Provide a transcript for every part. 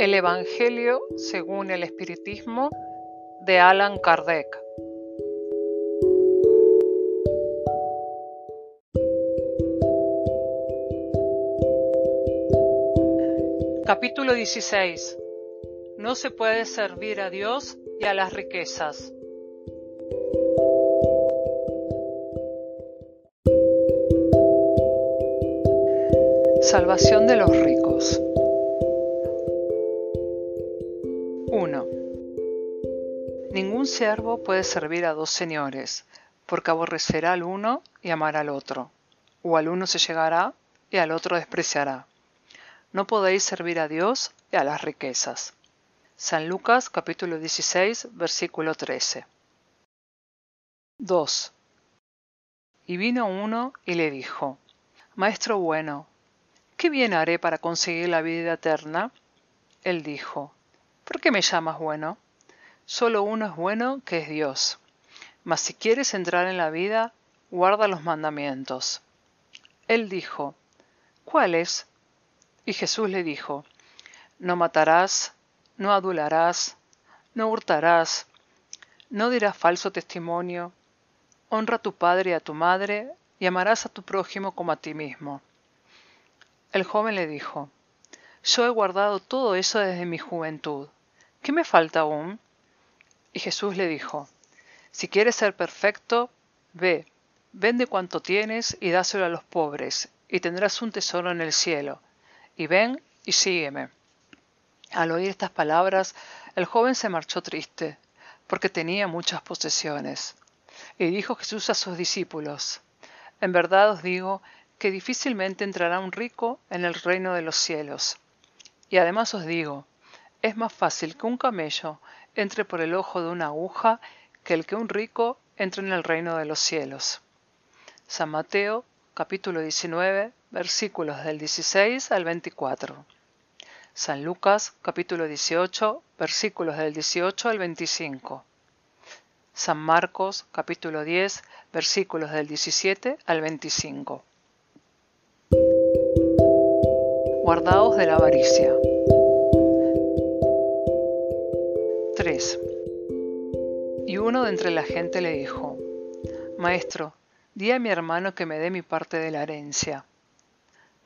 El Evangelio según el Espiritismo de Alan Kardec. Capítulo 16. No se puede servir a Dios y a las riquezas. Salvación de los ricos. Siervo puede servir a dos señores, porque aborrecerá al uno y amará al otro, o al uno se llegará y al otro despreciará. No podéis servir a Dios y a las riquezas. San Lucas capítulo 16 versículo 13. 2. Y vino uno y le dijo, Maestro bueno, ¿qué bien haré para conseguir la vida eterna? Él dijo, ¿por qué me llamas bueno? Solo uno es bueno, que es Dios. Mas si quieres entrar en la vida, guarda los mandamientos. Él dijo, ¿cuáles? Y Jesús le dijo, no matarás, no adularás, no hurtarás, no dirás falso testimonio, honra a tu padre y a tu madre, y amarás a tu prójimo como a ti mismo. El joven le dijo, Yo he guardado todo eso desde mi juventud. ¿Qué me falta aún? Y Jesús le dijo, Si quieres ser perfecto, ve, vende cuanto tienes y dáselo a los pobres, y tendrás un tesoro en el cielo. Y ven y sígueme. Al oír estas palabras, el joven se marchó triste, porque tenía muchas posesiones. Y dijo Jesús a sus discípulos, En verdad os digo que difícilmente entrará un rico en el reino de los cielos. Y además os digo, es más fácil que un camello entre por el ojo de una aguja que el que un rico entre en el reino de los cielos. San Mateo capítulo 19 versículos del 16 al 24. San Lucas capítulo 18 versículos del 18 al 25. San Marcos capítulo 10 versículos del 17 al 25. guardaos de la avaricia. 3. Y uno de entre la gente le dijo, Maestro, di a mi hermano que me dé mi parte de la herencia.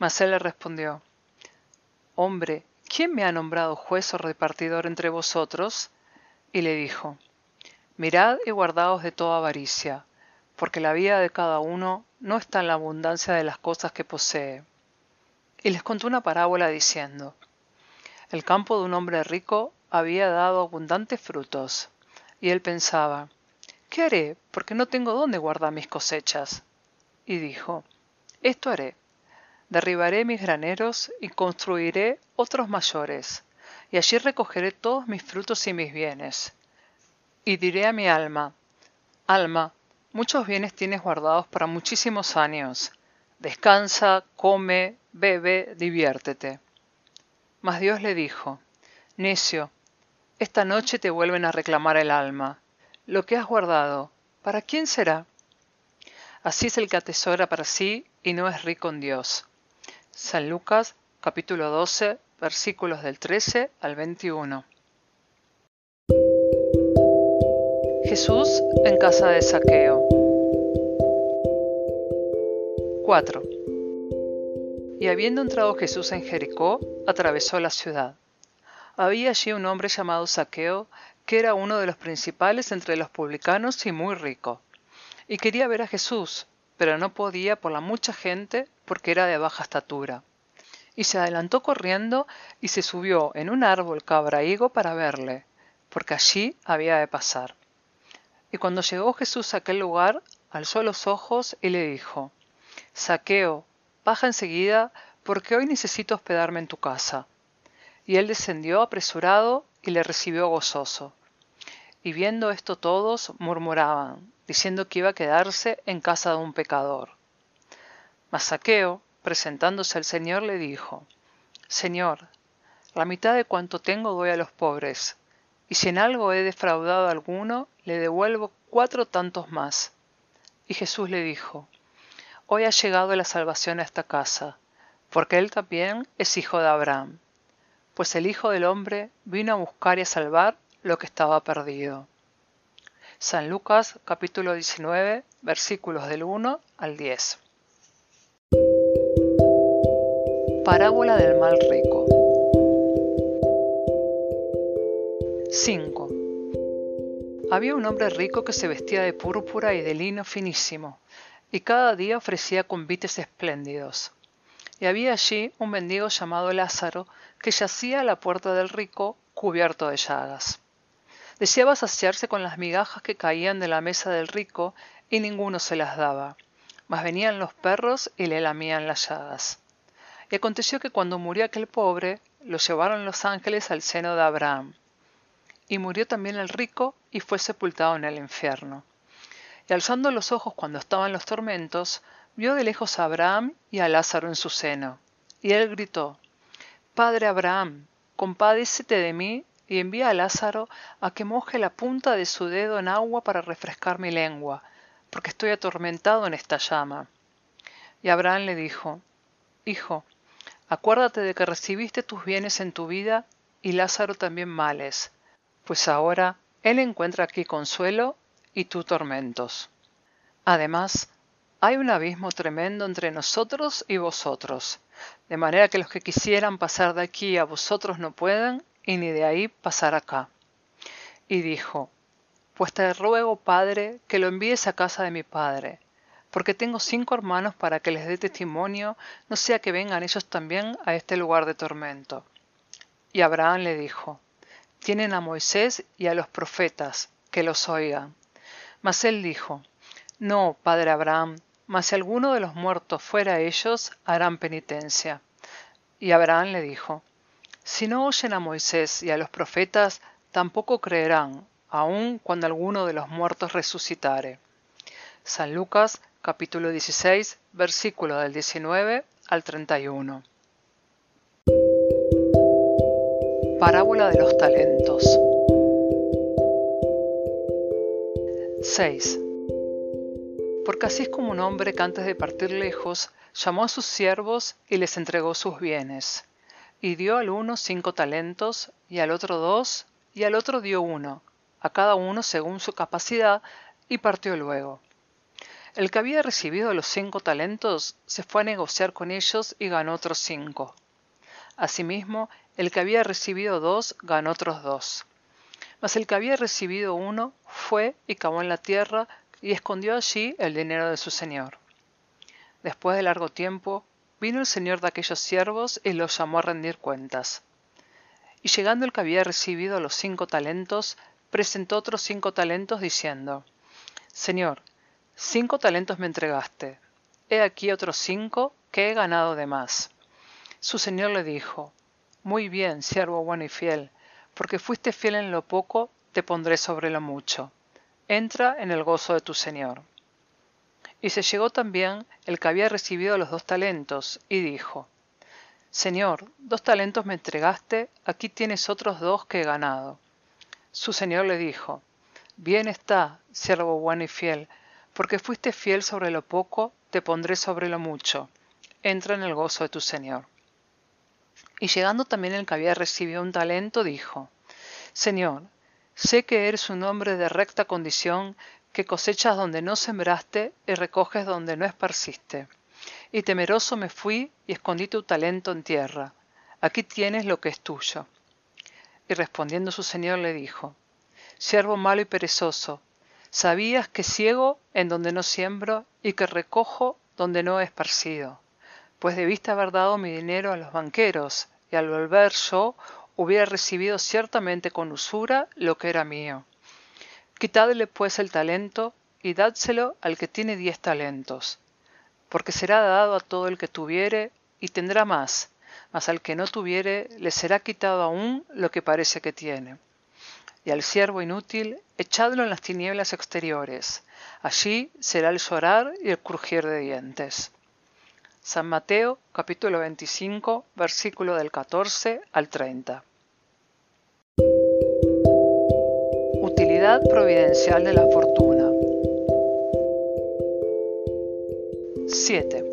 Mas él le respondió, Hombre, ¿quién me ha nombrado juez o repartidor entre vosotros? Y le dijo, Mirad y guardaos de toda avaricia, porque la vida de cada uno no está en la abundancia de las cosas que posee y les contó una parábola diciendo, El campo de un hombre rico había dado abundantes frutos, y él pensaba, ¿qué haré? Porque no tengo dónde guardar mis cosechas. Y dijo, Esto haré, derribaré mis graneros y construiré otros mayores, y allí recogeré todos mis frutos y mis bienes. Y diré a mi alma, Alma, muchos bienes tienes guardados para muchísimos años, descansa, come, bebe, diviértete. Mas Dios le dijo, Necio, esta noche te vuelven a reclamar el alma. Lo que has guardado, ¿para quién será? Así es el que atesora para sí y no es rico en Dios. San Lucas capítulo 12 versículos del 13 al 21. Jesús en casa de saqueo. 4. Y habiendo entrado Jesús en Jericó, atravesó la ciudad. Había allí un hombre llamado Saqueo, que era uno de los principales entre los publicanos y muy rico. Y quería ver a Jesús, pero no podía por la mucha gente, porque era de baja estatura. Y se adelantó corriendo y se subió en un árbol cabrahigo para verle, porque allí había de pasar. Y cuando llegó Jesús a aquel lugar, alzó los ojos y le dijo, Saqueo, baja enseguida, porque hoy necesito hospedarme en tu casa. Y él descendió apresurado y le recibió gozoso. Y viendo esto todos murmuraban, diciendo que iba a quedarse en casa de un pecador. Mas Saqueo, presentándose al Señor, le dijo, Señor, la mitad de cuanto tengo doy a los pobres, y si en algo he defraudado a alguno, le devuelvo cuatro tantos más. Y Jesús le dijo, hoy ha llegado la salvación a esta casa, porque él también es hijo de Abraham. Pues el Hijo del Hombre vino a buscar y a salvar lo que estaba perdido. San Lucas capítulo 19 versículos del 1 al 10. Parábola del mal rico. 5. Había un hombre rico que se vestía de púrpura y de lino finísimo, y cada día ofrecía convites espléndidos. Y había allí un mendigo llamado Lázaro, que yacía a la puerta del rico, cubierto de llagas. Deseaba saciarse con las migajas que caían de la mesa del rico, y ninguno se las daba. Mas venían los perros y le lamían las llagas. Y aconteció que cuando murió aquel pobre, lo llevaron los ángeles al seno de Abraham. Y murió también el rico y fue sepultado en el infierno. Y alzando los ojos cuando estaban los tormentos, vio de lejos a Abraham y a Lázaro en su seno. Y él gritó, Padre Abraham, compadécete de mí y envía a Lázaro a que moje la punta de su dedo en agua para refrescar mi lengua, porque estoy atormentado en esta llama. Y Abraham le dijo, Hijo, acuérdate de que recibiste tus bienes en tu vida y Lázaro también males, pues ahora él encuentra aquí consuelo y tú tormentos. Además, hay un abismo tremendo entre nosotros y vosotros, de manera que los que quisieran pasar de aquí a vosotros no pueden, y ni de ahí pasar acá. Y dijo, Pues te ruego, Padre, que lo envíes a casa de mi Padre, porque tengo cinco hermanos para que les dé testimonio, no sea que vengan ellos también a este lugar de tormento. Y Abraham le dijo, Tienen a Moisés y a los profetas, que los oigan. Mas él dijo, No, padre Abraham, mas si alguno de los muertos fuera ellos, harán penitencia. Y Abraham le dijo, Si no oyen a Moisés y a los profetas, tampoco creerán, aun cuando alguno de los muertos resucitare. San Lucas capítulo 16, versículo del 19 al 31. Parábola de los talentos. 6. Porque así es como un hombre que antes de partir lejos llamó a sus siervos y les entregó sus bienes. Y dio al uno cinco talentos, y al otro dos, y al otro dio uno, a cada uno según su capacidad, y partió luego. El que había recibido los cinco talentos se fue a negociar con ellos y ganó otros cinco. Asimismo, el que había recibido dos ganó otros dos. Mas el que había recibido uno fue y cavó en la tierra y escondió allí el dinero de su señor. Después de largo tiempo, vino el señor de aquellos siervos y los llamó a rendir cuentas. Y llegando el que había recibido los cinco talentos, presentó otros cinco talentos diciendo, Señor, cinco talentos me entregaste, he aquí otros cinco que he ganado de más. Su señor le dijo, Muy bien, siervo bueno y fiel, porque fuiste fiel en lo poco, te pondré sobre lo mucho. Entra en el gozo de tu Señor. Y se llegó también el que había recibido los dos talentos, y dijo, Señor, dos talentos me entregaste, aquí tienes otros dos que he ganado. Su Señor le dijo, Bien está, siervo bueno y fiel, porque fuiste fiel sobre lo poco, te pondré sobre lo mucho. Entra en el gozo de tu Señor. Y llegando también el que había recibido un talento, dijo, Señor, sé que eres un hombre de recta condición, que cosechas donde no sembraste y recoges donde no esparciste. Y temeroso me fui y escondí tu talento en tierra. Aquí tienes lo que es tuyo. Y respondiendo su señor le dijo, Siervo malo y perezoso, sabías que ciego en donde no siembro y que recojo donde no he esparcido pues debiste haber dado mi dinero a los banqueros, y al volver yo hubiera recibido ciertamente con usura lo que era mío. Quitadle pues el talento, y dádselo al que tiene diez talentos, porque será dado a todo el que tuviere, y tendrá más, mas al que no tuviere le será quitado aún lo que parece que tiene. Y al siervo inútil, echadlo en las tinieblas exteriores, allí será el llorar y el crujir de dientes. San Mateo capítulo 25 versículo del 14 al 30. Utilidad providencial de la fortuna. 7.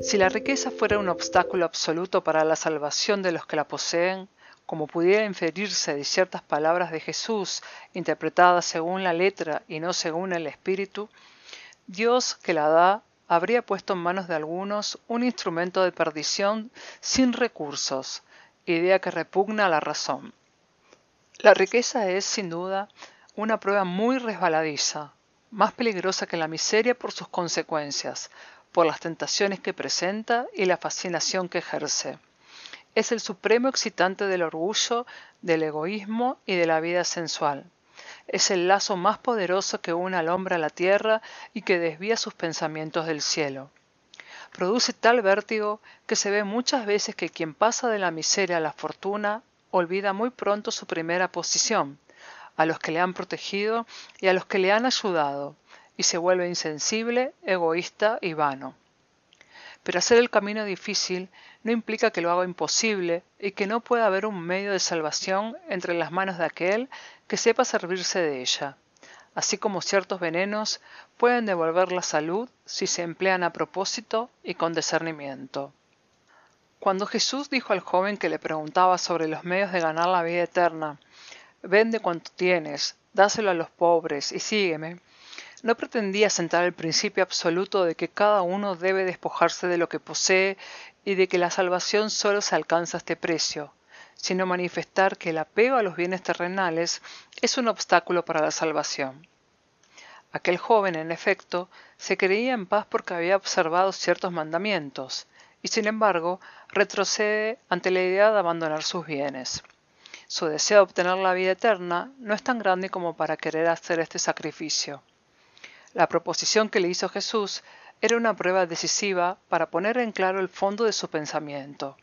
Si la riqueza fuera un obstáculo absoluto para la salvación de los que la poseen, como pudiera inferirse de ciertas palabras de Jesús interpretadas según la letra y no según el espíritu, Dios que la da habría puesto en manos de algunos un instrumento de perdición sin recursos, idea que repugna a la razón. La riqueza es, sin duda, una prueba muy resbaladiza, más peligrosa que la miseria por sus consecuencias, por las tentaciones que presenta y la fascinación que ejerce. Es el supremo excitante del orgullo, del egoísmo y de la vida sensual. Es el lazo más poderoso que une al hombre a la tierra y que desvía sus pensamientos del cielo. Produce tal vértigo que se ve muchas veces que quien pasa de la miseria a la fortuna olvida muy pronto su primera posición, a los que le han protegido y a los que le han ayudado, y se vuelve insensible, egoísta y vano. Pero hacer el camino difícil no implica que lo haga imposible y que no pueda haber un medio de salvación entre las manos de aquel que sepa servirse de ella, así como ciertos venenos pueden devolver la salud si se emplean a propósito y con discernimiento. Cuando Jesús dijo al joven que le preguntaba sobre los medios de ganar la vida eterna, Vende cuanto tienes, dáselo a los pobres y sígueme. No pretendía sentar el principio absoluto de que cada uno debe despojarse de lo que posee y de que la salvación solo se alcanza a este precio, sino manifestar que el apego a los bienes terrenales es un obstáculo para la salvación. Aquel joven, en efecto, se creía en paz porque había observado ciertos mandamientos, y sin embargo retrocede ante la idea de abandonar sus bienes. Su deseo de obtener la vida eterna no es tan grande como para querer hacer este sacrificio. La proposición que le hizo Jesús era una prueba decisiva para poner en claro el fondo de su pensamiento.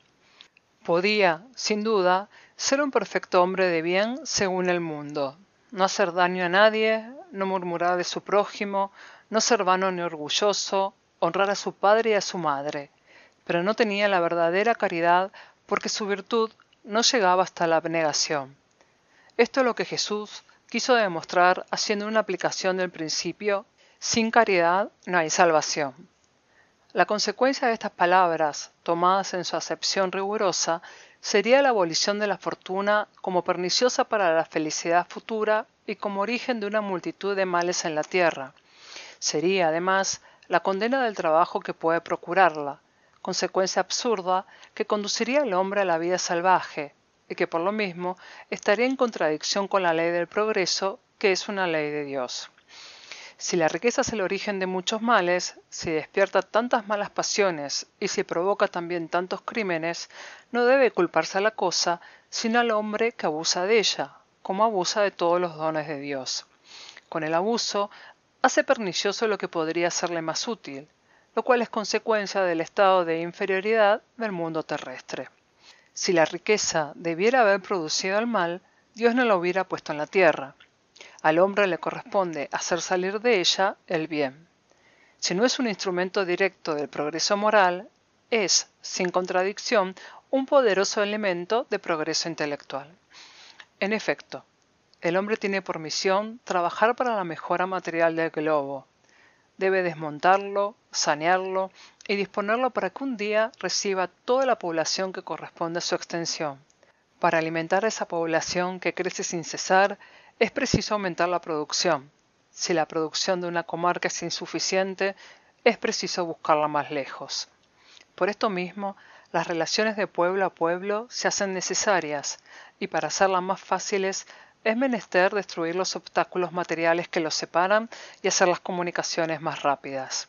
Podía, sin duda, ser un perfecto hombre de bien según el mundo, no hacer daño a nadie, no murmurar de su prójimo, no ser vano ni orgulloso, honrar a su padre y a su madre, pero no tenía la verdadera caridad porque su virtud no llegaba hasta la abnegación. Esto es lo que Jesús quiso demostrar haciendo una aplicación del principio sin caridad no hay salvación. La consecuencia de estas palabras, tomadas en su acepción rigurosa, sería la abolición de la fortuna como perniciosa para la felicidad futura y como origen de una multitud de males en la tierra. Sería, además, la condena del trabajo que puede procurarla, consecuencia absurda que conduciría al hombre a la vida salvaje, y que por lo mismo estaría en contradicción con la ley del progreso, que es una ley de Dios. Si la riqueza es el origen de muchos males, si despierta tantas malas pasiones y si provoca también tantos crímenes, no debe culparse a la cosa, sino al hombre que abusa de ella, como abusa de todos los dones de Dios. Con el abuso, hace pernicioso lo que podría serle más útil, lo cual es consecuencia del estado de inferioridad del mundo terrestre. Si la riqueza debiera haber producido el mal, Dios no la hubiera puesto en la tierra. Al hombre le corresponde hacer salir de ella el bien. Si no es un instrumento directo del progreso moral, es, sin contradicción, un poderoso elemento de progreso intelectual. En efecto, el hombre tiene por misión trabajar para la mejora material del globo, debe desmontarlo, sanearlo y disponerlo para que un día reciba toda la población que corresponde a su extensión. Para alimentar a esa población que crece sin cesar, es preciso aumentar la producción. Si la producción de una comarca es insuficiente, es preciso buscarla más lejos. Por esto mismo, las relaciones de pueblo a pueblo se hacen necesarias y para hacerlas más fáciles es menester destruir los obstáculos materiales que los separan y hacer las comunicaciones más rápidas.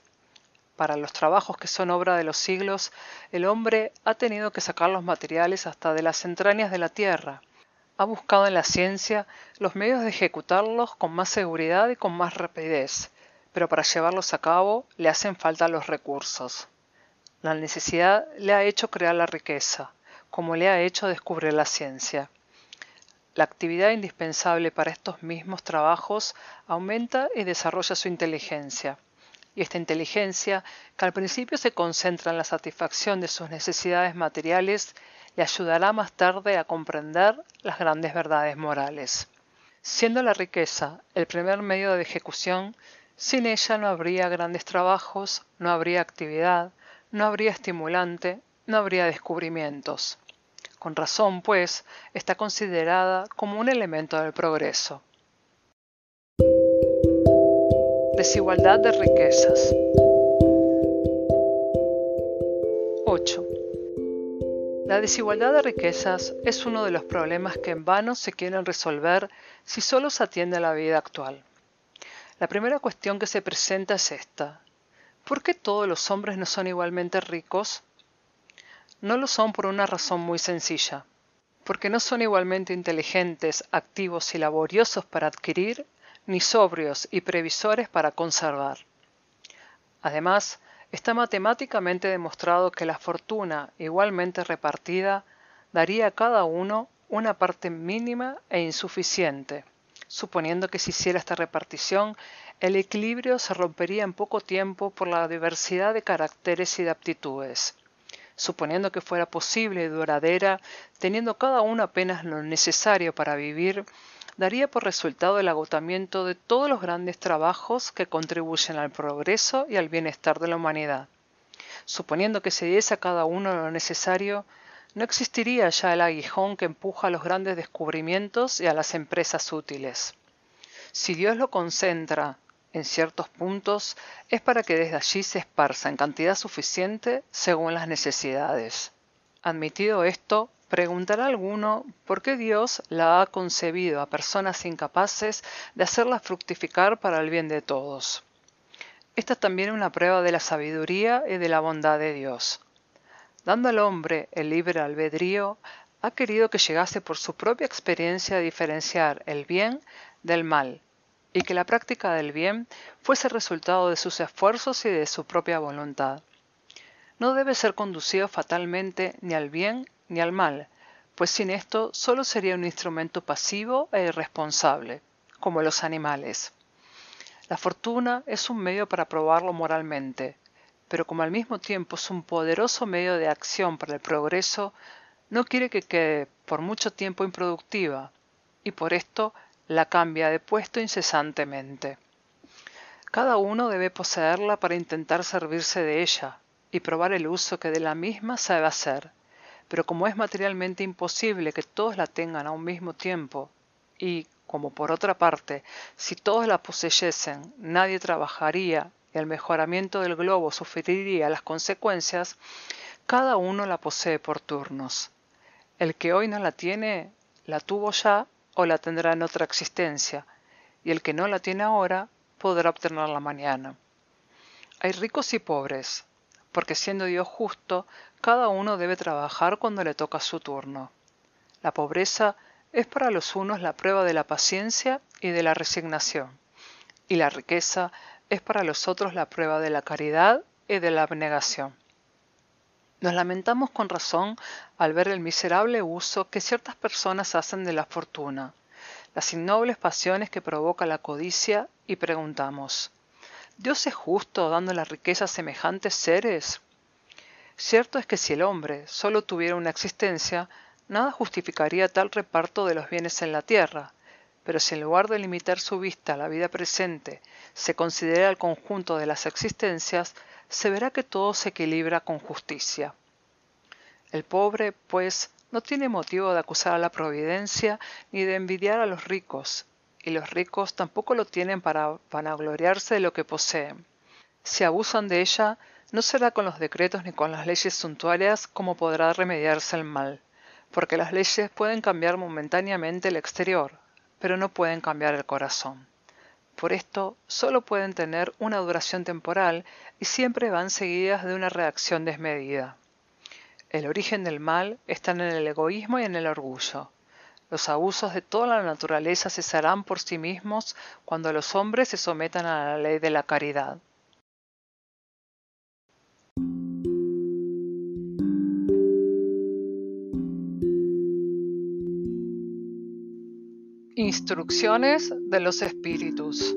Para los trabajos que son obra de los siglos, el hombre ha tenido que sacar los materiales hasta de las entrañas de la tierra. Ha buscado en la ciencia los medios de ejecutarlos con más seguridad y con más rapidez, pero para llevarlos a cabo le hacen falta los recursos. La necesidad le ha hecho crear la riqueza, como le ha hecho descubrir la ciencia. La actividad indispensable para estos mismos trabajos aumenta y desarrolla su inteligencia. Y esta inteligencia, que al principio se concentra en la satisfacción de sus necesidades materiales, le ayudará más tarde a comprender las grandes verdades morales. Siendo la riqueza el primer medio de ejecución, sin ella no habría grandes trabajos, no habría actividad, no habría estimulante, no habría descubrimientos. Con razón, pues, está considerada como un elemento del progreso. Desigualdad de riquezas. 8. La desigualdad de riquezas es uno de los problemas que en vano se quieren resolver si solo se atiende a la vida actual. La primera cuestión que se presenta es esta. ¿Por qué todos los hombres no son igualmente ricos? No lo son por una razón muy sencilla. Porque no son igualmente inteligentes, activos y laboriosos para adquirir, ni sobrios y previsores para conservar. Además, está matemáticamente demostrado que la fortuna igualmente repartida daría a cada uno una parte mínima e insuficiente suponiendo que se hiciera esta repartición, el equilibrio se rompería en poco tiempo por la diversidad de caracteres y de aptitudes. Suponiendo que fuera posible y duradera, teniendo cada uno apenas lo necesario para vivir, daría por resultado el agotamiento de todos los grandes trabajos que contribuyen al progreso y al bienestar de la humanidad. Suponiendo que se diese a cada uno lo necesario, no existiría ya el aguijón que empuja a los grandes descubrimientos y a las empresas útiles. Si Dios lo concentra en ciertos puntos, es para que desde allí se esparza en cantidad suficiente según las necesidades. Admitido esto, preguntará alguno por qué Dios la ha concebido a personas incapaces de hacerla fructificar para el bien de todos. Esta es también una prueba de la sabiduría y de la bondad de Dios dando al hombre el libre albedrío, ha querido que llegase por su propia experiencia a diferenciar el bien del mal, y que la práctica del bien fuese resultado de sus esfuerzos y de su propia voluntad. No debe ser conducido fatalmente ni al bien ni al mal, pues sin esto solo sería un instrumento pasivo e irresponsable, como los animales. La fortuna es un medio para probarlo moralmente, pero como al mismo tiempo es un poderoso medio de acción para el progreso, no quiere que quede por mucho tiempo improductiva, y por esto la cambia de puesto incesantemente. Cada uno debe poseerla para intentar servirse de ella y probar el uso que de la misma sabe hacer, pero como es materialmente imposible que todos la tengan a un mismo tiempo, y, como por otra parte, si todos la poseyesen, nadie trabajaría y el mejoramiento del globo sufriría las consecuencias, cada uno la posee por turnos. El que hoy no la tiene, la tuvo ya o la tendrá en otra existencia, y el que no la tiene ahora, podrá obtenerla mañana. Hay ricos y pobres, porque siendo Dios justo, cada uno debe trabajar cuando le toca su turno. La pobreza es para los unos la prueba de la paciencia y de la resignación, y la riqueza es para los otros la prueba de la caridad y de la abnegación. Nos lamentamos con razón al ver el miserable uso que ciertas personas hacen de la fortuna, las innobles pasiones que provoca la codicia y preguntamos, ¿Dios es justo dando la riqueza a semejantes seres? Cierto es que si el hombre solo tuviera una existencia, nada justificaría tal reparto de los bienes en la tierra, pero si en lugar de limitar su vista a la vida presente se considera el conjunto de las existencias, se verá que todo se equilibra con justicia. El pobre, pues, no tiene motivo de acusar a la providencia ni de envidiar a los ricos, y los ricos tampoco lo tienen para vanagloriarse de lo que poseen. Si abusan de ella, no será con los decretos ni con las leyes suntuarias como podrá remediarse el mal, porque las leyes pueden cambiar momentáneamente el exterior, pero no pueden cambiar el corazón. Por esto, solo pueden tener una duración temporal y siempre van seguidas de una reacción desmedida. El origen del mal está en el egoísmo y en el orgullo. Los abusos de toda la naturaleza cesarán por sí mismos cuando los hombres se sometan a la ley de la caridad. Instrucciones de los Espíritus.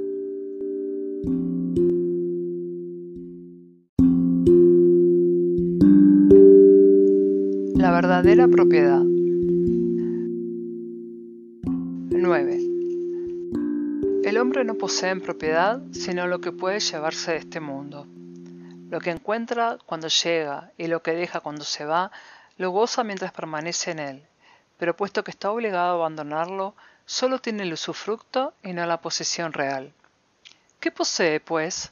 La verdadera propiedad. 9. El hombre no posee en propiedad sino lo que puede llevarse de este mundo. Lo que encuentra cuando llega y lo que deja cuando se va, lo goza mientras permanece en él, pero puesto que está obligado a abandonarlo, solo tiene el usufructo y no la posesión real. ¿Qué posee, pues?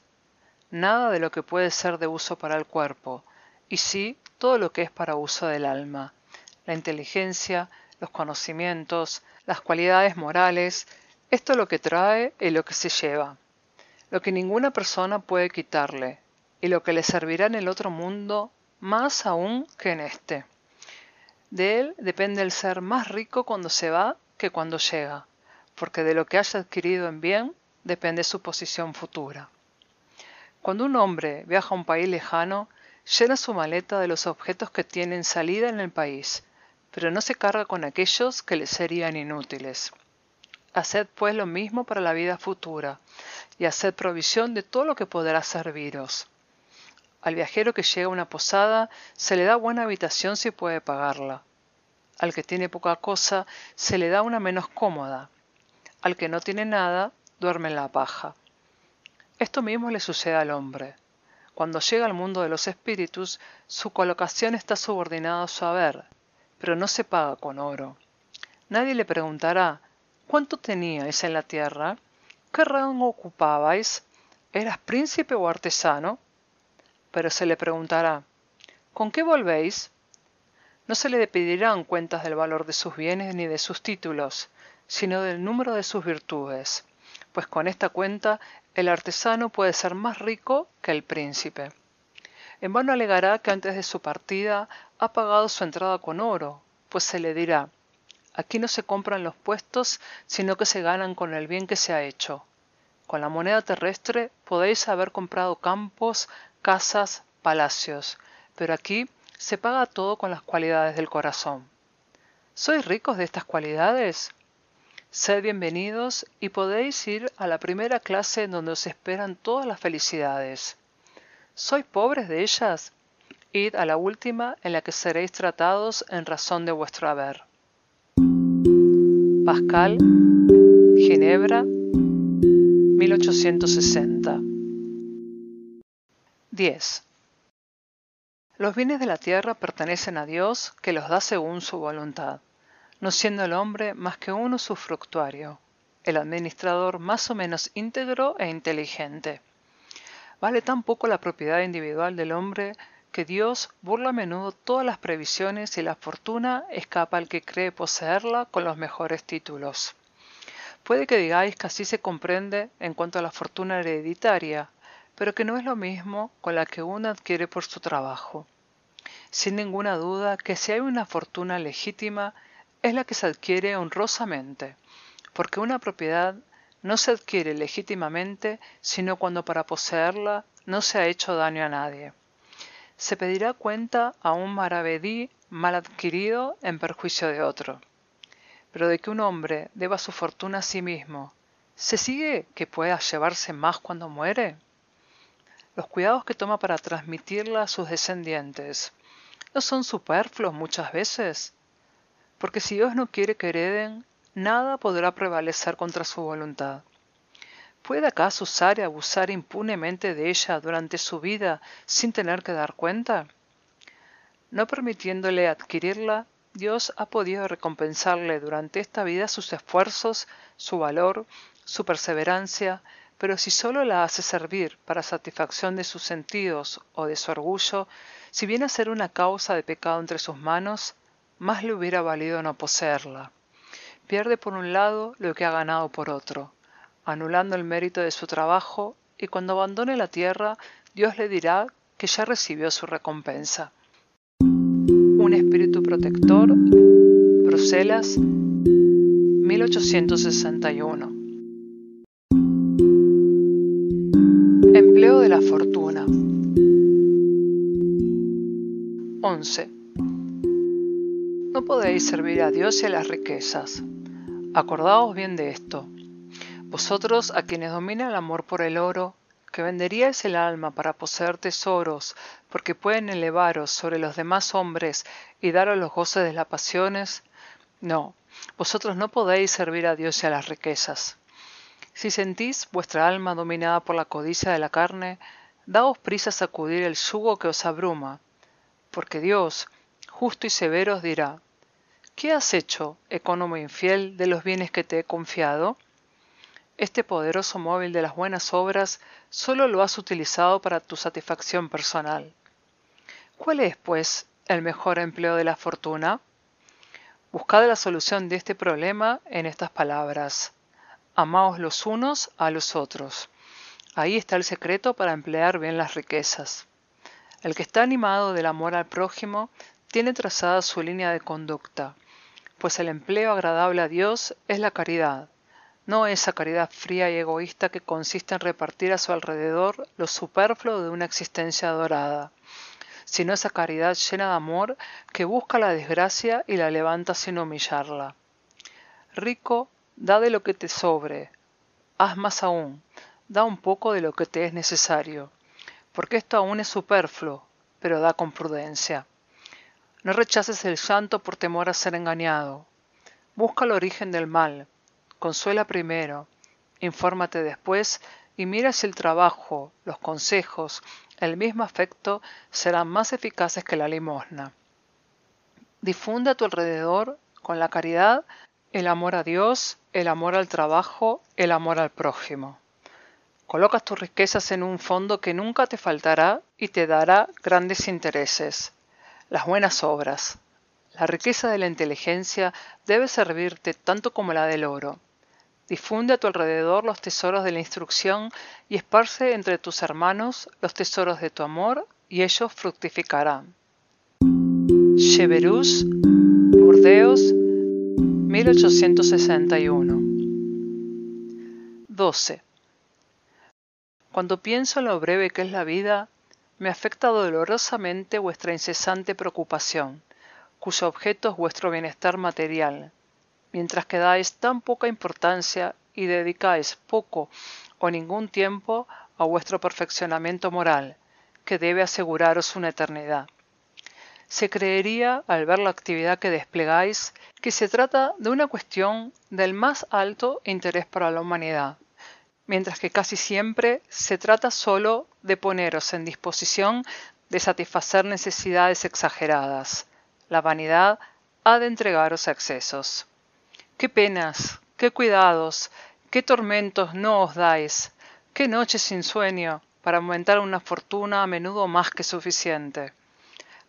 Nada de lo que puede ser de uso para el cuerpo, y sí todo lo que es para uso del alma, la inteligencia, los conocimientos, las cualidades morales, esto es lo que trae y lo que se lleva, lo que ninguna persona puede quitarle, y lo que le servirá en el otro mundo más aún que en este. De él depende el ser más rico cuando se va que cuando llega, porque de lo que haya adquirido en bien depende su posición futura. Cuando un hombre viaja a un país lejano, llena su maleta de los objetos que tienen salida en el país, pero no se carga con aquellos que le serían inútiles. Haced pues lo mismo para la vida futura, y haced provisión de todo lo que podrá serviros. Al viajero que llega a una posada se le da buena habitación si puede pagarla. Al que tiene poca cosa se le da una menos cómoda. Al que no tiene nada duerme en la paja. Esto mismo le sucede al hombre. Cuando llega al mundo de los espíritus, su colocación está subordinada a su haber, pero no se paga con oro. Nadie le preguntará ¿Cuánto teníais en la tierra? ¿Qué rango ocupabais? ¿Eras príncipe o artesano? pero se le preguntará, ¿con qué volvéis? No se le pedirán cuentas del valor de sus bienes ni de sus títulos, sino del número de sus virtudes, pues con esta cuenta el artesano puede ser más rico que el príncipe. En vano alegará que antes de su partida ha pagado su entrada con oro, pues se le dirá, aquí no se compran los puestos, sino que se ganan con el bien que se ha hecho. Con la moneda terrestre podéis haber comprado campos, casas, palacios, pero aquí se paga todo con las cualidades del corazón. ¿Sois ricos de estas cualidades? Sed bienvenidos y podéis ir a la primera clase en donde os esperan todas las felicidades. ¿Sois pobres de ellas? Id a la última en la que seréis tratados en razón de vuestro haber. Pascal, Ginebra, 1860 10. Los bienes de la tierra pertenecen a Dios, que los da según su voluntad, no siendo el hombre más que un usufructuario, el administrador más o menos íntegro e inteligente. Vale tan poco la propiedad individual del hombre que Dios burla a menudo todas las previsiones y la fortuna escapa al que cree poseerla con los mejores títulos. Puede que digáis que así se comprende en cuanto a la fortuna hereditaria, pero que no es lo mismo con la que uno adquiere por su trabajo. Sin ninguna duda que si hay una fortuna legítima, es la que se adquiere honrosamente, porque una propiedad no se adquiere legítimamente sino cuando para poseerla no se ha hecho daño a nadie. Se pedirá cuenta a un maravedí mal adquirido en perjuicio de otro. Pero de que un hombre deba su fortuna a sí mismo, ¿se sigue que pueda llevarse más cuando muere? los cuidados que toma para transmitirla a sus descendientes, ¿no son superfluos muchas veces? Porque si Dios no quiere que hereden, nada podrá prevalecer contra su voluntad. ¿Puede acaso usar y abusar impunemente de ella durante su vida sin tener que dar cuenta? No permitiéndole adquirirla, Dios ha podido recompensarle durante esta vida sus esfuerzos, su valor, su perseverancia, pero si solo la hace servir para satisfacción de sus sentidos o de su orgullo, si viene a ser una causa de pecado entre sus manos, más le hubiera valido no poseerla. Pierde por un lado lo que ha ganado por otro, anulando el mérito de su trabajo, y cuando abandone la tierra, Dios le dirá que ya recibió su recompensa. Un espíritu protector, Bruselas, 1861. de la fortuna. 11. No podéis servir a Dios y a las riquezas. Acordaos bien de esto. Vosotros, a quienes domina el amor por el oro, que venderíais el alma para poseer tesoros, porque pueden elevaros sobre los demás hombres y daros los goces de las pasiones, no, vosotros no podéis servir a Dios y a las riquezas. Si sentís vuestra alma dominada por la codicia de la carne, daos prisa a sacudir el yugo que os abruma, porque Dios, justo y severo, os dirá, ¿qué has hecho, economo infiel, de los bienes que te he confiado? Este poderoso móvil de las buenas obras solo lo has utilizado para tu satisfacción personal. ¿Cuál es, pues, el mejor empleo de la fortuna? Buscad la solución de este problema en estas palabras. Amaos los unos a los otros. Ahí está el secreto para emplear bien las riquezas. El que está animado del amor al prójimo tiene trazada su línea de conducta, pues el empleo agradable a Dios es la caridad, no esa caridad fría y egoísta que consiste en repartir a su alrededor lo superfluo de una existencia adorada, sino esa caridad llena de amor que busca la desgracia y la levanta sin humillarla. Rico, da de lo que te sobre, haz más aún, da un poco de lo que te es necesario, porque esto aún es superfluo, pero da con prudencia. No rechaces el llanto por temor a ser engañado. Busca el origen del mal, consuela primero, infórmate después y mira si el trabajo, los consejos, el mismo afecto serán más eficaces que la limosna. Difunde a tu alrededor, con la caridad, el amor a Dios, el amor al trabajo, el amor al prójimo. Colocas tus riquezas en un fondo que nunca te faltará y te dará grandes intereses. Las buenas obras. La riqueza de la inteligencia debe servirte tanto como la del oro. Difunde a tu alrededor los tesoros de la instrucción y esparce entre tus hermanos los tesoros de tu amor y ellos fructificarán. Cheverus, Burdeos, 1861. 12. Cuando pienso en lo breve que es la vida, me afecta dolorosamente vuestra incesante preocupación, cuyo objeto es vuestro bienestar material, mientras que dais tan poca importancia y dedicáis poco o ningún tiempo a vuestro perfeccionamiento moral, que debe aseguraros una eternidad. Se creería, al ver la actividad que desplegáis, que se trata de una cuestión del más alto interés para la humanidad, mientras que casi siempre se trata solo de poneros en disposición de satisfacer necesidades exageradas. La vanidad ha de entregaros a excesos. Qué penas, qué cuidados, qué tormentos no os dais, qué noches sin sueño, para aumentar una fortuna a menudo más que suficiente.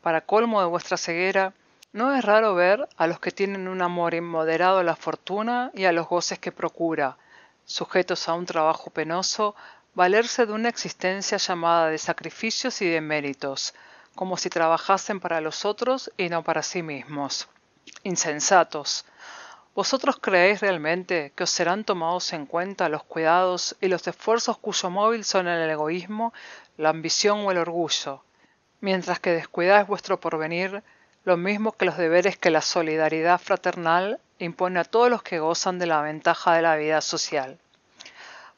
Para colmo de vuestra ceguera, no es raro ver a los que tienen un amor inmoderado a la fortuna y a los goces que procura, sujetos a un trabajo penoso, valerse de una existencia llamada de sacrificios y de méritos, como si trabajasen para los otros y no para sí mismos. Insensatos. ¿Vosotros creéis realmente que os serán tomados en cuenta los cuidados y los esfuerzos cuyo móvil son el egoísmo, la ambición o el orgullo, mientras que descuidáis vuestro porvenir, lo mismo que los deberes que la solidaridad fraternal impone a todos los que gozan de la ventaja de la vida social.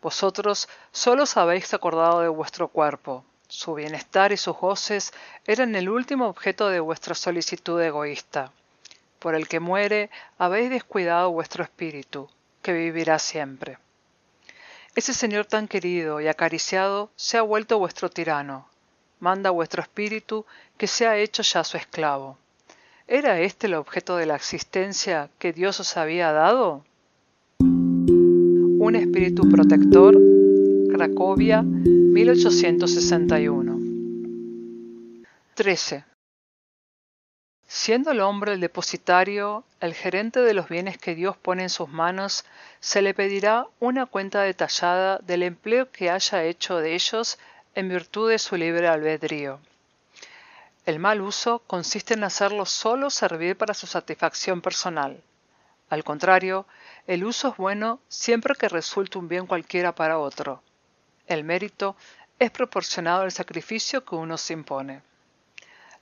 Vosotros solo os habéis acordado de vuestro cuerpo. Su bienestar y sus goces eran el último objeto de vuestra solicitud egoísta. Por el que muere habéis descuidado vuestro espíritu, que vivirá siempre. Ese Señor tan querido y acariciado se ha vuelto vuestro tirano. Manda vuestro espíritu que sea hecho ya su esclavo. ¿Era este el objeto de la existencia que Dios os había dado? Un espíritu protector, Cracovia, 1861. 13. Siendo el hombre el depositario, el gerente de los bienes que Dios pone en sus manos, se le pedirá una cuenta detallada del empleo que haya hecho de ellos en virtud de su libre albedrío. El mal uso consiste en hacerlo solo servir para su satisfacción personal. Al contrario, el uso es bueno siempre que resulte un bien cualquiera para otro. El mérito es proporcionado al sacrificio que uno se impone.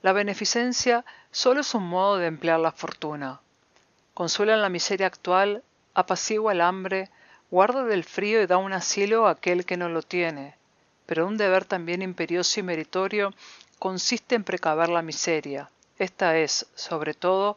La beneficencia solo es un modo de emplear la fortuna. Consuela en la miseria actual, apacigua el hambre, guarda del frío y da un asilo a aquel que no lo tiene. Pero un deber también imperioso y meritorio consiste en precaver la miseria. Esta es, sobre todo,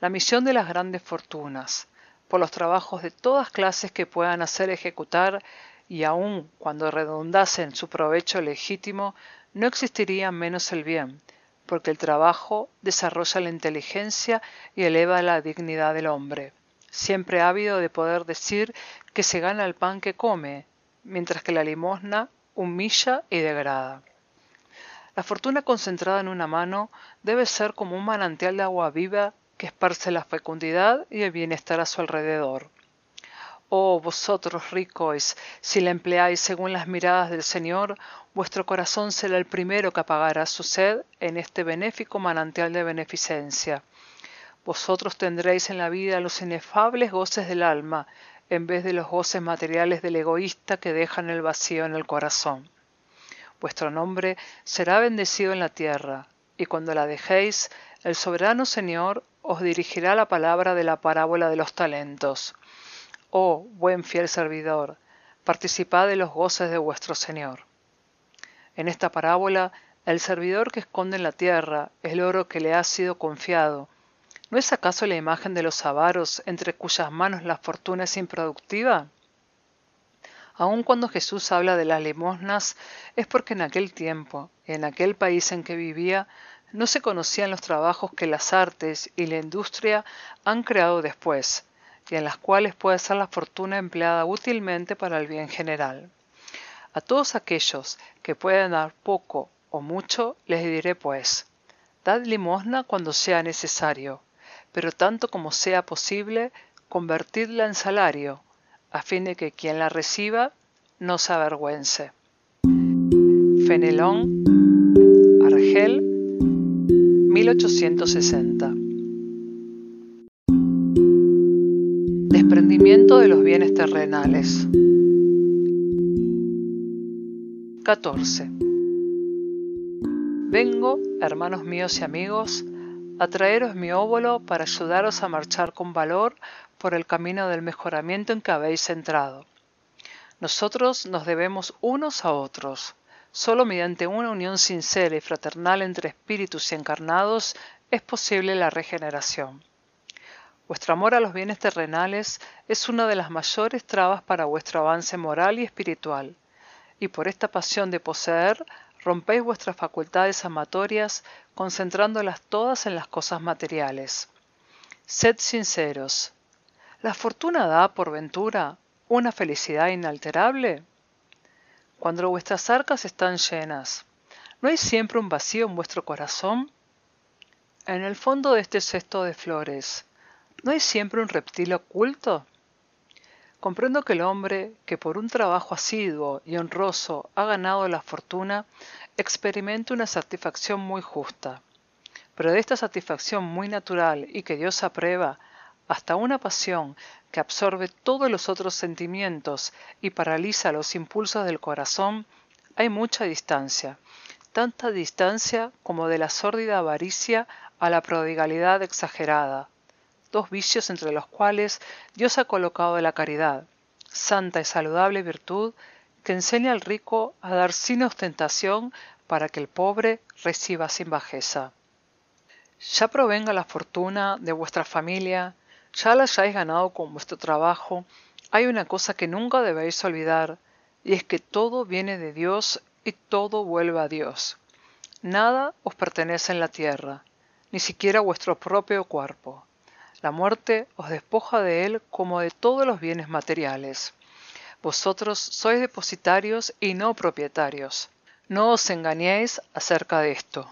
la misión de las grandes fortunas, por los trabajos de todas clases que puedan hacer ejecutar y aun cuando redundase en su provecho legítimo, no existiría menos el bien, porque el trabajo desarrolla la inteligencia y eleva la dignidad del hombre, siempre ávido de poder decir que se gana el pan que come, mientras que la limosna humilla y degrada. La fortuna concentrada en una mano debe ser como un manantial de agua viva que esparce la fecundidad y el bienestar a su alrededor. Oh vosotros ricos, si la empleáis según las miradas del Señor, vuestro corazón será el primero que apagará su sed en este benéfico manantial de beneficencia. Vosotros tendréis en la vida los inefables goces del alma, en vez de los goces materiales del egoísta que dejan el vacío en el corazón vuestro nombre será bendecido en la tierra, y cuando la dejéis, el soberano Señor os dirigirá la palabra de la parábola de los talentos. Oh buen fiel servidor, participad de los goces de vuestro Señor. En esta parábola, el servidor que esconde en la tierra el oro que le ha sido confiado, ¿no es acaso la imagen de los avaros entre cuyas manos la fortuna es improductiva? Aun cuando Jesús habla de las limosnas, es porque en aquel tiempo, en aquel país en que vivía, no se conocían los trabajos que las artes y la industria han creado después, y en las cuales puede ser la fortuna empleada útilmente para el bien general. A todos aquellos que puedan dar poco o mucho, les diré pues, dad limosna cuando sea necesario, pero tanto como sea posible, convertidla en salario, a fin de que quien la reciba no se avergüence. Fenelón, Argel, 1860. Desprendimiento de los bienes terrenales. 14. Vengo, hermanos míos y amigos, a traeros mi óvulo para ayudaros a marchar con valor por el camino del mejoramiento en que habéis entrado. Nosotros nos debemos unos a otros. Solo mediante una unión sincera y fraternal entre espíritus y encarnados es posible la regeneración. Vuestro amor a los bienes terrenales es una de las mayores trabas para vuestro avance moral y espiritual, y por esta pasión de poseer rompéis vuestras facultades amatorias concentrándolas todas en las cosas materiales. Sed sinceros, ¿La fortuna da, por ventura, una felicidad inalterable? Cuando vuestras arcas están llenas, ¿no hay siempre un vacío en vuestro corazón? En el fondo de este cesto de flores, ¿no hay siempre un reptil oculto? Comprendo que el hombre, que por un trabajo asiduo y honroso ha ganado la fortuna, experimente una satisfacción muy justa. Pero de esta satisfacción muy natural y que Dios aprueba, hasta una pasión que absorbe todos los otros sentimientos y paraliza los impulsos del corazón, hay mucha distancia, tanta distancia como de la sórdida avaricia a la prodigalidad exagerada, dos vicios entre los cuales Dios ha colocado la caridad, santa y saludable virtud que enseña al rico a dar sin ostentación para que el pobre reciba sin bajeza. Ya provenga la fortuna de vuestra familia, ya la hayáis ganado con vuestro trabajo, hay una cosa que nunca debéis olvidar, y es que todo viene de Dios y todo vuelve a Dios. Nada os pertenece en la tierra, ni siquiera vuestro propio cuerpo. La muerte os despoja de él como de todos los bienes materiales. Vosotros sois depositarios y no propietarios. No os engañéis acerca de esto.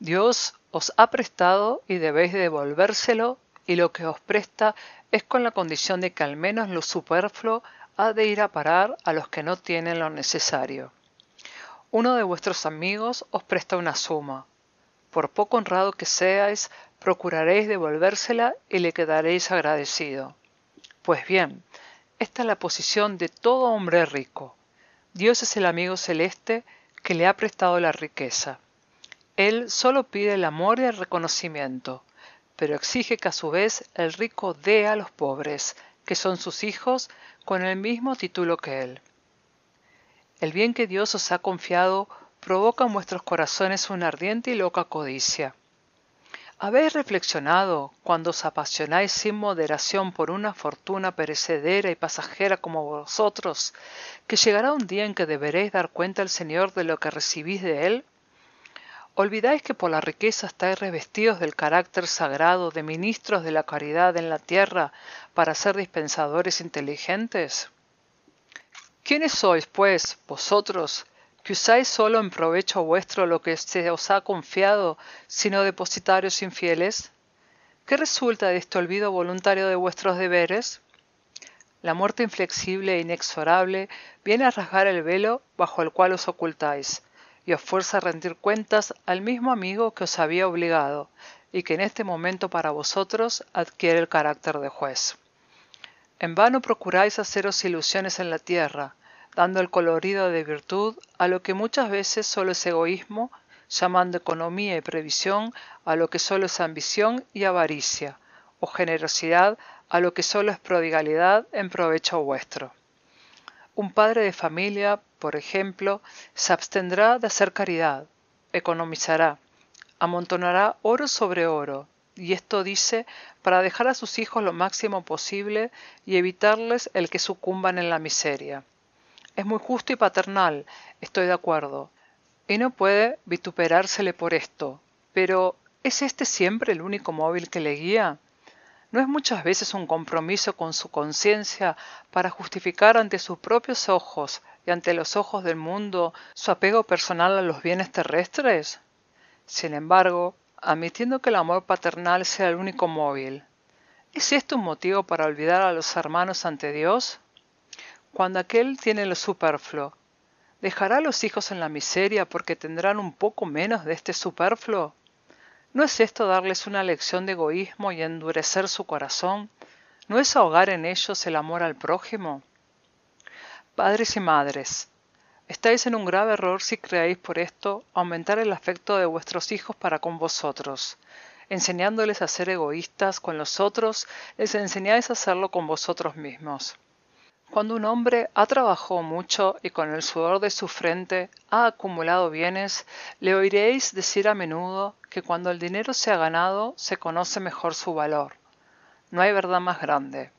Dios os ha prestado y debéis devolvérselo y lo que os presta es con la condición de que al menos lo superfluo ha de ir a parar a los que no tienen lo necesario. Uno de vuestros amigos os presta una suma. Por poco honrado que seáis, procuraréis devolvérsela y le quedaréis agradecido. Pues bien, esta es la posición de todo hombre rico. Dios es el amigo celeste que le ha prestado la riqueza. Él solo pide el amor y el reconocimiento pero exige que a su vez el rico dé a los pobres, que son sus hijos, con el mismo título que él. El bien que Dios os ha confiado provoca en vuestros corazones una ardiente y loca codicia. ¿Habéis reflexionado, cuando os apasionáis sin moderación por una fortuna perecedera y pasajera como vosotros, que llegará un día en que deberéis dar cuenta al Señor de lo que recibís de Él? ¿Olvidáis que por la riqueza estáis revestidos del carácter sagrado de ministros de la caridad en la tierra para ser dispensadores inteligentes? ¿Quiénes sois, pues, vosotros, que usáis solo en provecho vuestro lo que se os ha confiado, sino depositarios infieles? ¿Qué resulta de este olvido voluntario de vuestros deberes? La muerte inflexible e inexorable viene a rasgar el velo bajo el cual os ocultáis, y os fuerza a rendir cuentas al mismo amigo que os había obligado, y que en este momento para vosotros adquiere el carácter de juez. En vano procuráis haceros ilusiones en la tierra, dando el colorido de virtud a lo que muchas veces solo es egoísmo, llamando economía y previsión a lo que solo es ambición y avaricia, o generosidad a lo que solo es prodigalidad en provecho vuestro. Un padre de familia, por ejemplo, se abstendrá de hacer caridad, economizará, amontonará oro sobre oro, y esto dice para dejar a sus hijos lo máximo posible y evitarles el que sucumban en la miseria. Es muy justo y paternal, estoy de acuerdo, y no puede vituperársele por esto, pero ¿es este siempre el único móvil que le guía? ¿No es muchas veces un compromiso con su conciencia para justificar ante sus propios ojos y ante los ojos del mundo su apego personal a los bienes terrestres? Sin embargo, admitiendo que el amor paternal sea el único móvil, ¿es esto un motivo para olvidar a los hermanos ante Dios? Cuando aquel tiene lo superfluo, ¿dejará a los hijos en la miseria porque tendrán un poco menos de este superfluo? ¿No es esto darles una lección de egoísmo y endurecer su corazón? ¿No es ahogar en ellos el amor al prójimo? Padres y madres, estáis en un grave error si creéis por esto aumentar el afecto de vuestros hijos para con vosotros. Enseñándoles a ser egoístas con los otros, les enseñáis a hacerlo con vosotros mismos. Cuando un hombre ha trabajado mucho y con el sudor de su frente ha acumulado bienes, le oiréis decir a menudo que cuando el dinero se ha ganado se conoce mejor su valor. No hay verdad más grande.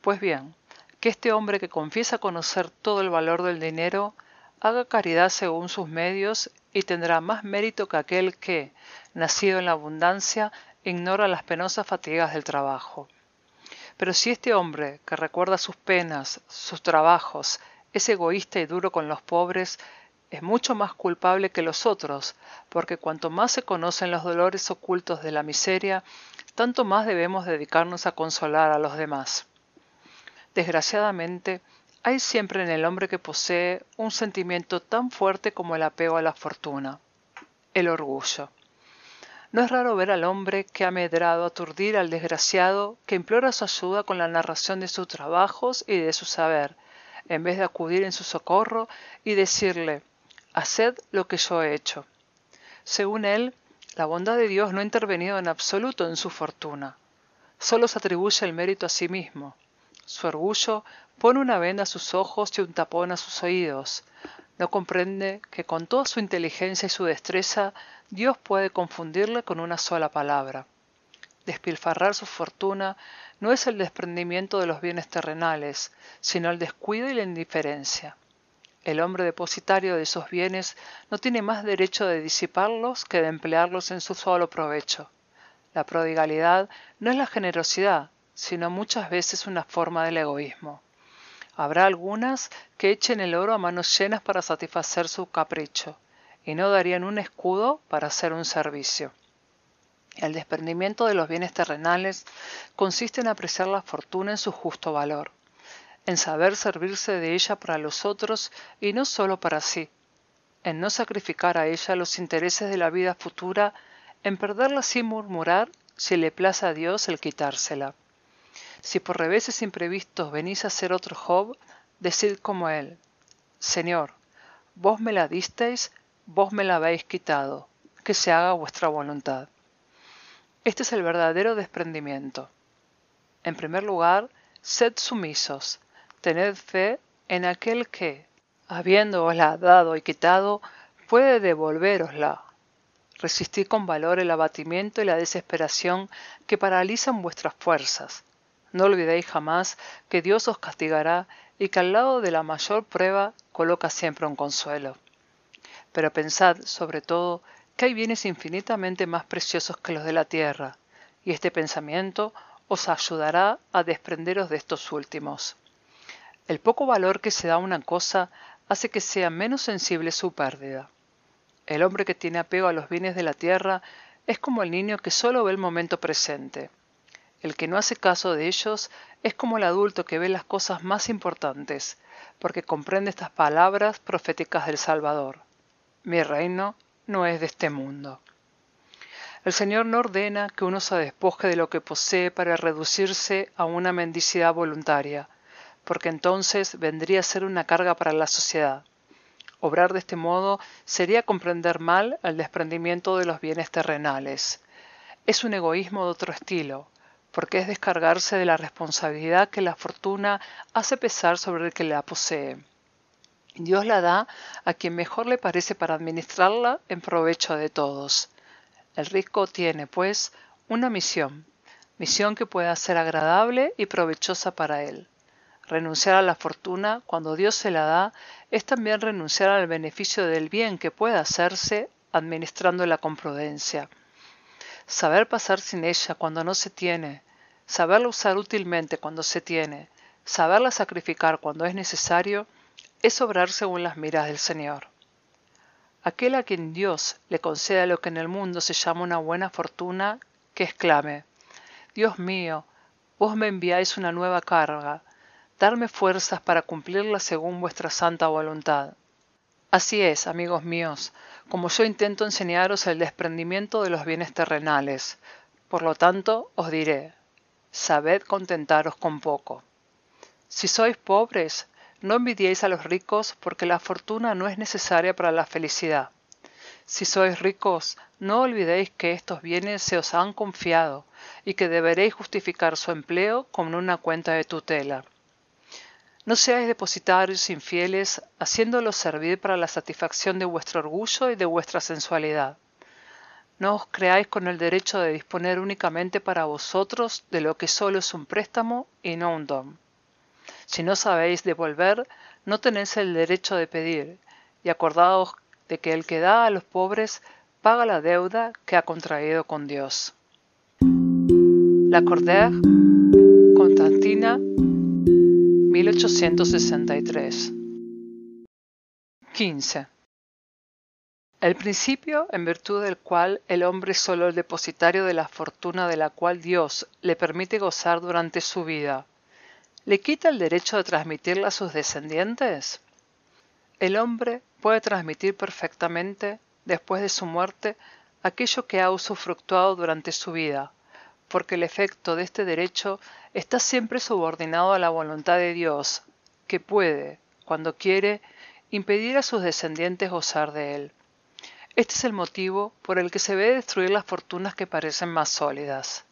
Pues bien, que este hombre que confiesa conocer todo el valor del dinero haga caridad según sus medios y tendrá más mérito que aquel que, nacido en la abundancia, ignora las penosas fatigas del trabajo. Pero si este hombre, que recuerda sus penas, sus trabajos, es egoísta y duro con los pobres, es mucho más culpable que los otros, porque cuanto más se conocen los dolores ocultos de la miseria, tanto más debemos dedicarnos a consolar a los demás. Desgraciadamente, hay siempre en el hombre que posee un sentimiento tan fuerte como el apego a la fortuna, el orgullo. No es raro ver al hombre que ha medrado aturdir al desgraciado que implora su ayuda con la narración de sus trabajos y de su saber, en vez de acudir en su socorro y decirle Haced lo que yo he hecho. Según él, la bondad de Dios no ha intervenido en absoluto en su fortuna. Solo se atribuye el mérito a sí mismo. Su orgullo pone una venda a sus ojos y un tapón a sus oídos, no comprende que con toda su inteligencia y su destreza Dios puede confundirle con una sola palabra. Despilfarrar su fortuna no es el desprendimiento de los bienes terrenales, sino el descuido y la indiferencia. El hombre depositario de esos bienes no tiene más derecho de disiparlos que de emplearlos en su solo provecho. La prodigalidad no es la generosidad, sino muchas veces una forma del egoísmo. Habrá algunas que echen el oro a manos llenas para satisfacer su capricho, y no darían un escudo para hacer un servicio. El desprendimiento de los bienes terrenales consiste en apreciar la fortuna en su justo valor, en saber servirse de ella para los otros y no solo para sí, en no sacrificar a ella los intereses de la vida futura, en perderla sin murmurar si le place a Dios el quitársela. Si por reveses imprevistos venís a ser otro Job, decid como él, Señor, vos me la disteis, vos me la habéis quitado, que se haga vuestra voluntad. Este es el verdadero desprendimiento. En primer lugar, sed sumisos, tened fe en aquel que, habiéndoosla dado y quitado, puede devolverosla. Resistid con valor el abatimiento y la desesperación que paralizan vuestras fuerzas. No olvidéis jamás que Dios os castigará y que al lado de la mayor prueba coloca siempre un consuelo. Pero pensad, sobre todo, que hay bienes infinitamente más preciosos que los de la tierra, y este pensamiento os ayudará a desprenderos de estos últimos. El poco valor que se da a una cosa hace que sea menos sensible su pérdida. El hombre que tiene apego a los bienes de la tierra es como el niño que solo ve el momento presente. El que no hace caso de ellos es como el adulto que ve las cosas más importantes, porque comprende estas palabras proféticas del Salvador. Mi reino no es de este mundo. El Señor no ordena que uno se despoje de lo que posee para reducirse a una mendicidad voluntaria, porque entonces vendría a ser una carga para la sociedad. Obrar de este modo sería comprender mal el desprendimiento de los bienes terrenales. Es un egoísmo de otro estilo, porque es descargarse de la responsabilidad que la fortuna hace pesar sobre el que la posee. Dios la da a quien mejor le parece para administrarla en provecho de todos. El rico tiene, pues, una misión, misión que pueda ser agradable y provechosa para él. Renunciar a la fortuna cuando Dios se la da es también renunciar al beneficio del bien que pueda hacerse administrándola con prudencia. Saber pasar sin ella cuando no se tiene, saberla usar útilmente cuando se tiene, saberla sacrificar cuando es necesario, es obrar según las miras del Señor. Aquel a quien Dios le conceda lo que en el mundo se llama una buena fortuna, que exclame, Dios mío, vos me enviáis una nueva carga, darme fuerzas para cumplirla según vuestra santa voluntad. Así es, amigos míos, como yo intento enseñaros el desprendimiento de los bienes terrenales. Por lo tanto, os diré, sabed contentaros con poco. Si sois pobres, no envidiéis a los ricos, porque la fortuna no es necesaria para la felicidad. Si sois ricos, no olvidéis que estos bienes se os han confiado y que deberéis justificar su empleo con una cuenta de tutela. No seáis depositarios infieles, haciéndolos servir para la satisfacción de vuestro orgullo y de vuestra sensualidad. No os creáis con el derecho de disponer únicamente para vosotros de lo que solo es un préstamo y no un don. Si no sabéis devolver, no tenéis el derecho de pedir, y acordaos de que el que da a los pobres paga la deuda que ha contraído con Dios. La Cordère, 1863. 15. El principio en virtud del cual el hombre es solo el depositario de la fortuna de la cual Dios le permite gozar durante su vida, ¿le quita el derecho de transmitirla a sus descendientes? El hombre puede transmitir perfectamente, después de su muerte, aquello que ha usufructuado durante su vida, porque el efecto de este derecho está siempre subordinado a la voluntad de Dios, que puede, cuando quiere, impedir a sus descendientes gozar de él. Este es el motivo por el que se ve destruir las fortunas que parecen más sólidas.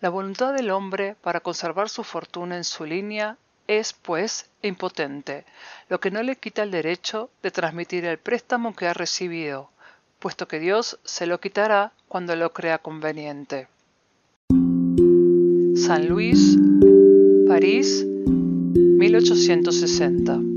La voluntad del hombre para conservar su fortuna en su línea es, pues, impotente, lo que no le quita el derecho de transmitir el préstamo que ha recibido, puesto que Dios se lo quitará cuando lo crea conveniente. San Luis, París, 1860.